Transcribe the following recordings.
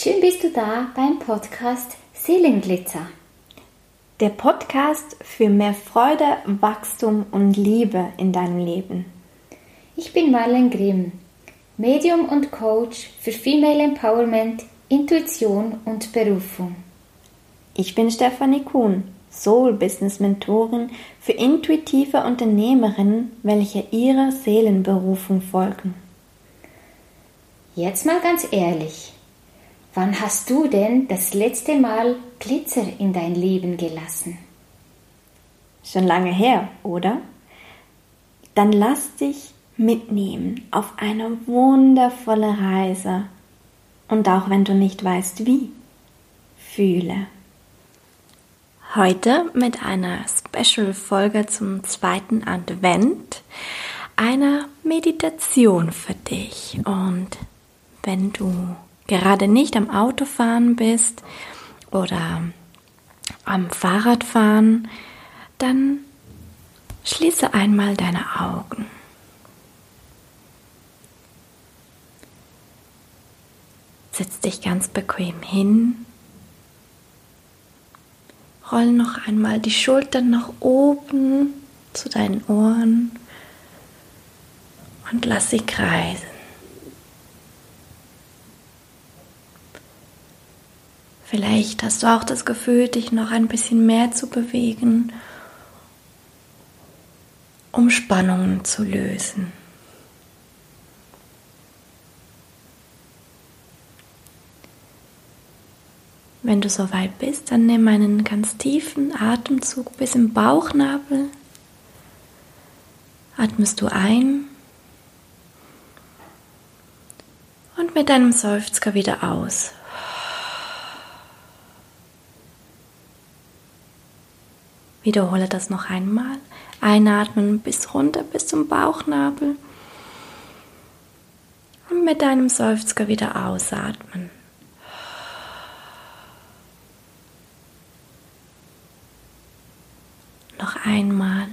Schön bist du da beim Podcast Seelenglitzer. Der Podcast für mehr Freude, Wachstum und Liebe in deinem Leben. Ich bin Marlen Grimm, Medium und Coach für Female Empowerment, Intuition und Berufung. Ich bin Stefanie Kuhn, Soul Business Mentorin für intuitive Unternehmerinnen, welche ihrer Seelenberufung folgen. Jetzt mal ganz ehrlich, wann hast du denn das letzte Mal Glitzer in dein Leben gelassen? Schon lange her, oder? Dann lass dich mitnehmen auf eine wundervolle Reise. Und auch wenn du nicht weißt wie, fühle. Heute mit einer Special-Folge zum zweiten Advent, einer Meditation für dich. Und wenn du gerade nicht am Autofahren bist oder am Fahrradfahren, dann schließe einmal deine Augen. Setz dich ganz bequem hin Roll noch einmal die Schultern nach oben zu deinen Ohren und lass sie kreisen. Vielleicht hast du auch das Gefühl, dich noch ein bisschen mehr zu bewegen, um Spannungen zu lösen. Wenn du soweit bist, dann nimm einen ganz tiefen Atemzug bis im Bauchnabel. Atmest du ein und mit deinem Seufzer wieder aus. Wiederhole das noch einmal. Einatmen bis runter bis zum Bauchnabel und mit deinem Seufzer wieder ausatmen. Noch einmal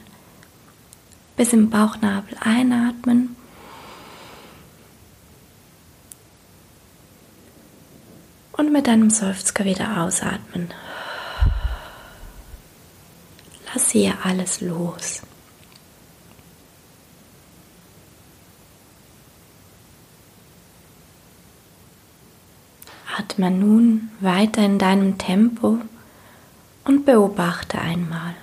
bis im Bauchnabel einatmen. Und mit deinem Seufzer wieder ausatmen. Lass hier alles los. Atme nun weiter in deinem Tempo und beobachte einmal.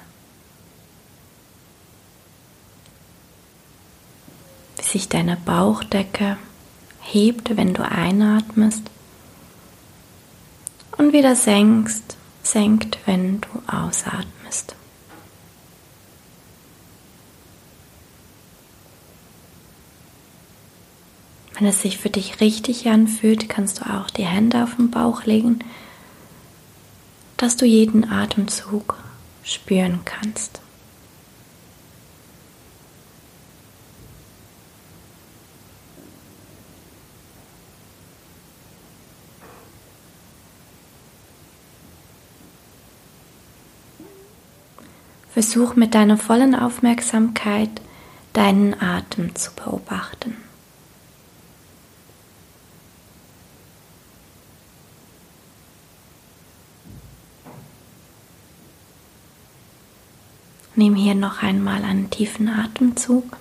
sich deine Bauchdecke hebt, wenn du einatmest und wieder senkst, senkt, wenn du ausatmest. Wenn es sich für dich richtig anfühlt, kannst du auch die Hände auf den Bauch legen, dass du jeden Atemzug spüren kannst. Versuch mit deiner vollen Aufmerksamkeit deinen Atem zu beobachten. Nimm hier noch einmal einen tiefen Atemzug.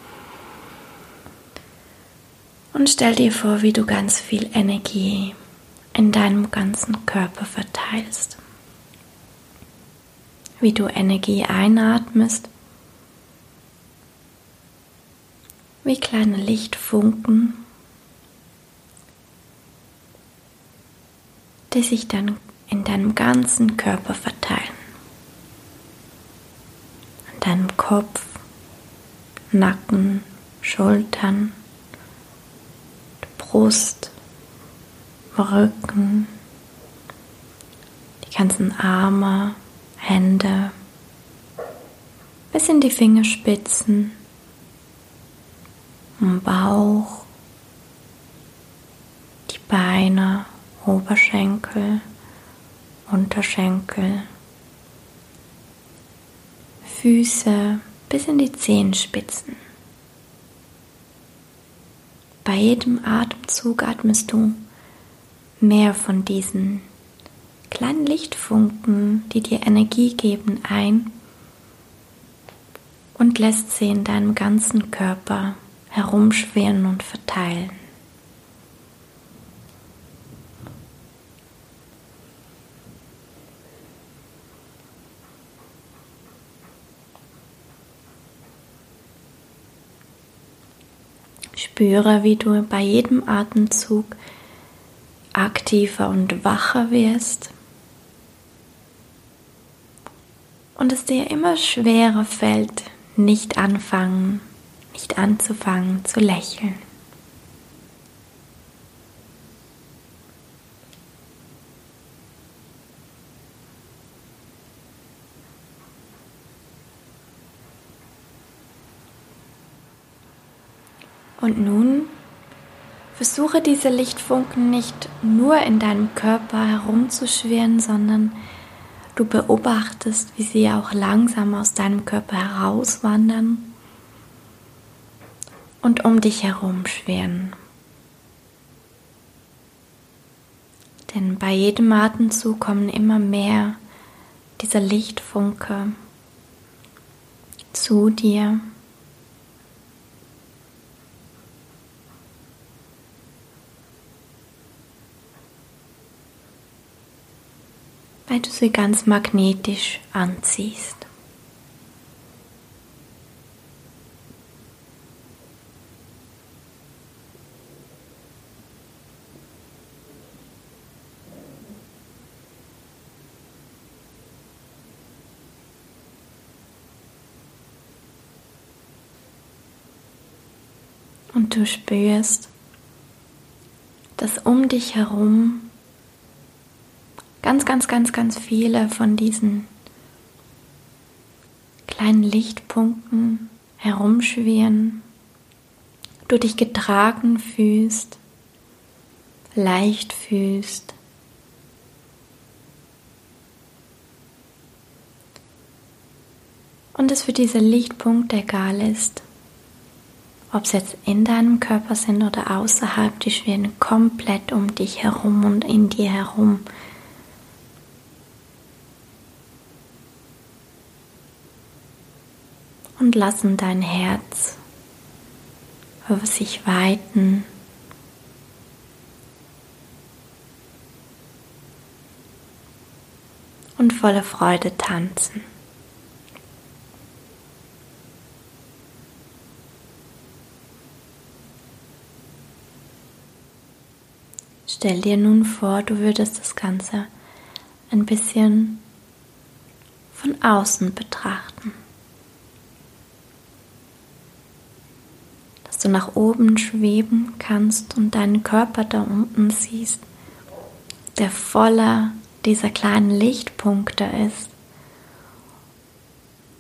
Und stell dir vor, wie du ganz viel Energie in deinem ganzen Körper verteilst. Wie du Energie einatmest, wie kleine Lichtfunken, die sich dann in deinem ganzen Körper verteilen. An deinem Kopf, Nacken, Schultern, Brust, Rücken, die ganzen Arme, Hände bis in die Fingerspitzen, im Bauch, die Beine, Oberschenkel, Unterschenkel, Füße bis in die Zehenspitzen. Bei jedem Atemzug atmest du mehr von diesen kleinen Lichtfunken, die dir Energie geben, ein und lässt sie in deinem ganzen Körper herumschwirren und verteilen. Spüre, wie du bei jedem Atemzug aktiver und wacher wirst und es dir immer schwerer fällt, nicht anfangen, nicht anzufangen zu lächeln. Und nun versuche diese Lichtfunken nicht nur in deinem Körper herumzuschwirren, sondern du beobachtest, wie sie auch langsam aus deinem Körper herauswandern und um dich herum schwirren. Denn bei jedem Atemzug kommen immer mehr dieser Lichtfunke zu dir weil du sie ganz magnetisch anziehst. Und du spürst, dass um dich herum ganz, ganz, ganz, ganz viele von diesen kleinen Lichtpunkten herumschwirren, du dich getragen fühlst, leicht fühlst. Und es für diese Lichtpunkte egal ist, ob sie jetzt in deinem Körper sind oder außerhalb, die schwirren komplett um dich herum und in dir herum. Und lassen dein Herz sich weiten. Und voller Freude tanzen. Stell dir nun vor, du würdest das Ganze ein bisschen von außen betrachten. Du nach oben schweben kannst und deinen Körper da unten siehst, der voller dieser kleinen Lichtpunkte ist.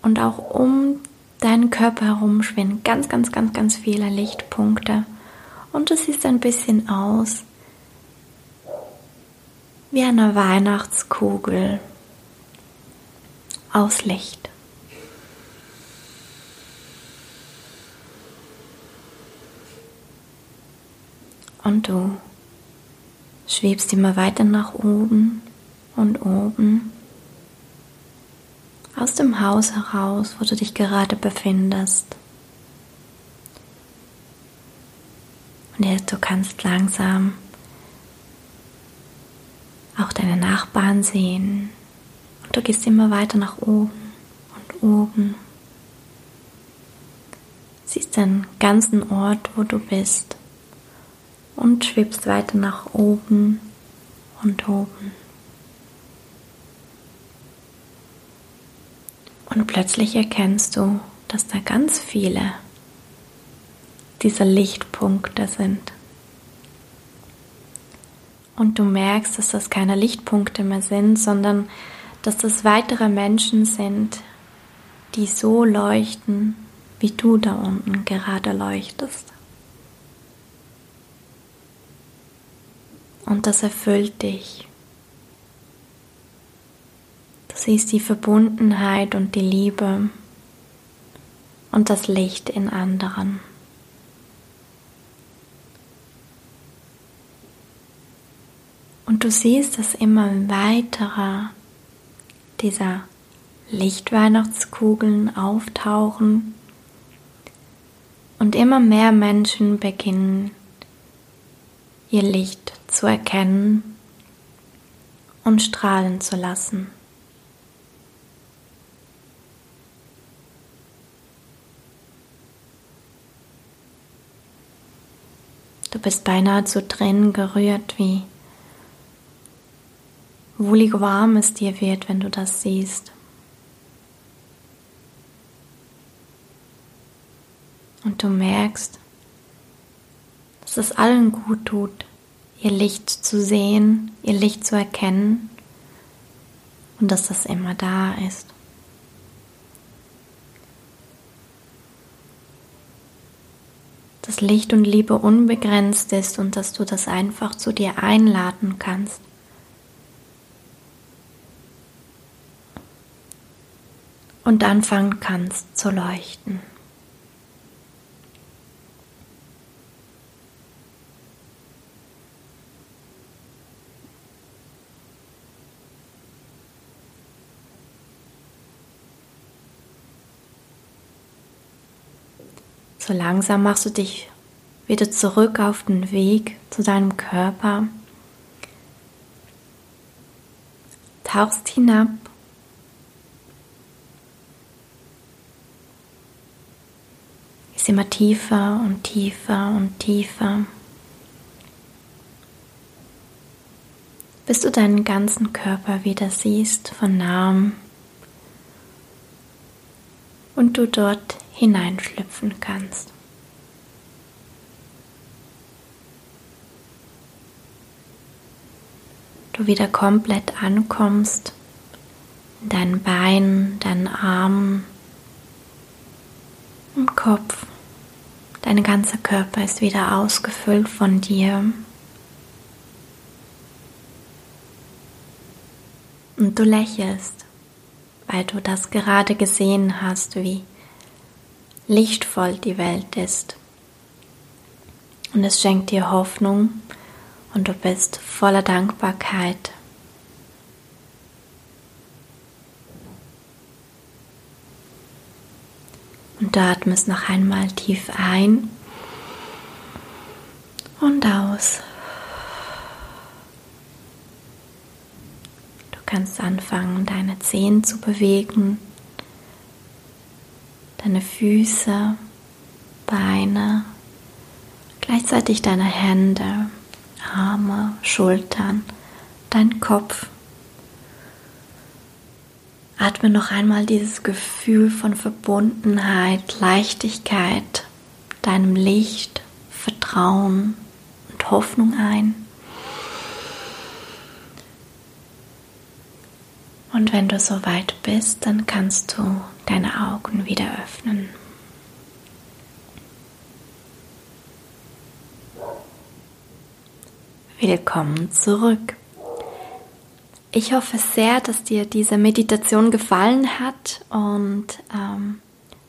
Und auch um deinen Körper herum schwingen ganz, ganz, ganz, ganz viele Lichtpunkte. Und du siehst ein bisschen aus wie eine Weihnachtskugel aus Licht. Und du schwebst immer weiter nach oben und oben aus dem Haus heraus, wo du dich gerade befindest. Und jetzt du kannst langsam auch deine Nachbarn sehen. Und du gehst immer weiter nach oben und oben. Siehst den ganzen Ort, wo du bist und schwebst weiter nach oben und oben. Und plötzlich erkennst du, dass da ganz viele dieser Lichtpunkte sind. Und du merkst, dass das keine Lichtpunkte mehr sind, sondern dass das weitere Menschen sind, die so leuchten, wie du da unten gerade leuchtest. Und das erfüllt dich. Du siehst die Verbundenheit und die Liebe und das Licht in anderen. Und du siehst, dass immer weiterer dieser Lichtweihnachtskugeln auftauchen und immer mehr Menschen beginnen ihr Licht zu erkennen und strahlen zu lassen. Du bist beinahe zu Tränen gerührt, wie wohlig warm es dir wird, wenn du das siehst. Und du merkst, dass es allen gut tut, ihr Licht zu sehen, ihr Licht zu erkennen und dass das immer da ist. Dass Licht und Liebe unbegrenzt ist und dass du das einfach zu dir einladen kannst. Und anfangen kannst zu leuchten. So langsam machst du dich wieder zurück auf den Weg zu deinem Körper. Tauchst hinab. Ist immer tiefer und tiefer und tiefer. Bis du deinen ganzen Körper wieder siehst von nahem und du dort hineinschlüpfen kannst. Du wieder komplett ankommst in deinen Beinen, deinen Armen, im Kopf. Dein ganzer Körper ist wieder ausgefüllt von dir. Und du lächelst, weil du das gerade gesehen hast, wie lichtvoll die Welt ist. Und es schenkt dir Hoffnung und du bist voller Dankbarkeit. Und du atmest noch einmal tief ein und aus. Du kannst anfangen, deine Zehen zu bewegen deine Füße, Beine, gleichzeitig deine Hände, Arme, Schultern, dein Kopf. Atme noch einmal dieses Gefühl von Verbundenheit, Leichtigkeit, deinem Licht, Vertrauen und Hoffnung ein. Und wenn du so weit bist, dann kannst du deine Augen wieder öffnen. Willkommen zurück. Ich hoffe sehr, dass dir diese Meditation gefallen hat und ähm,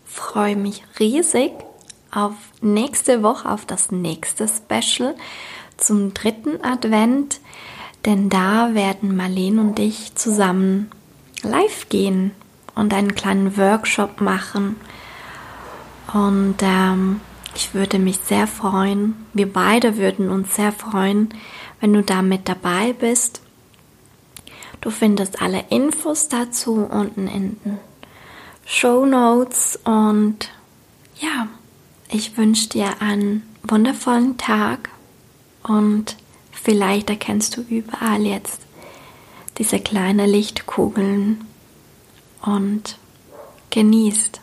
freue mich riesig auf nächste Woche, auf das nächste Special zum dritten Advent, denn da werden Marlene und ich zusammen live gehen und einen kleinen Workshop machen. Und ähm, ich würde mich sehr freuen, wir beide würden uns sehr freuen, wenn du da mit dabei bist. Du findest alle Infos dazu unten in den Show Notes und ja, ich wünsche dir einen wundervollen Tag und vielleicht erkennst du überall jetzt diese kleinen Lichtkugeln und genießt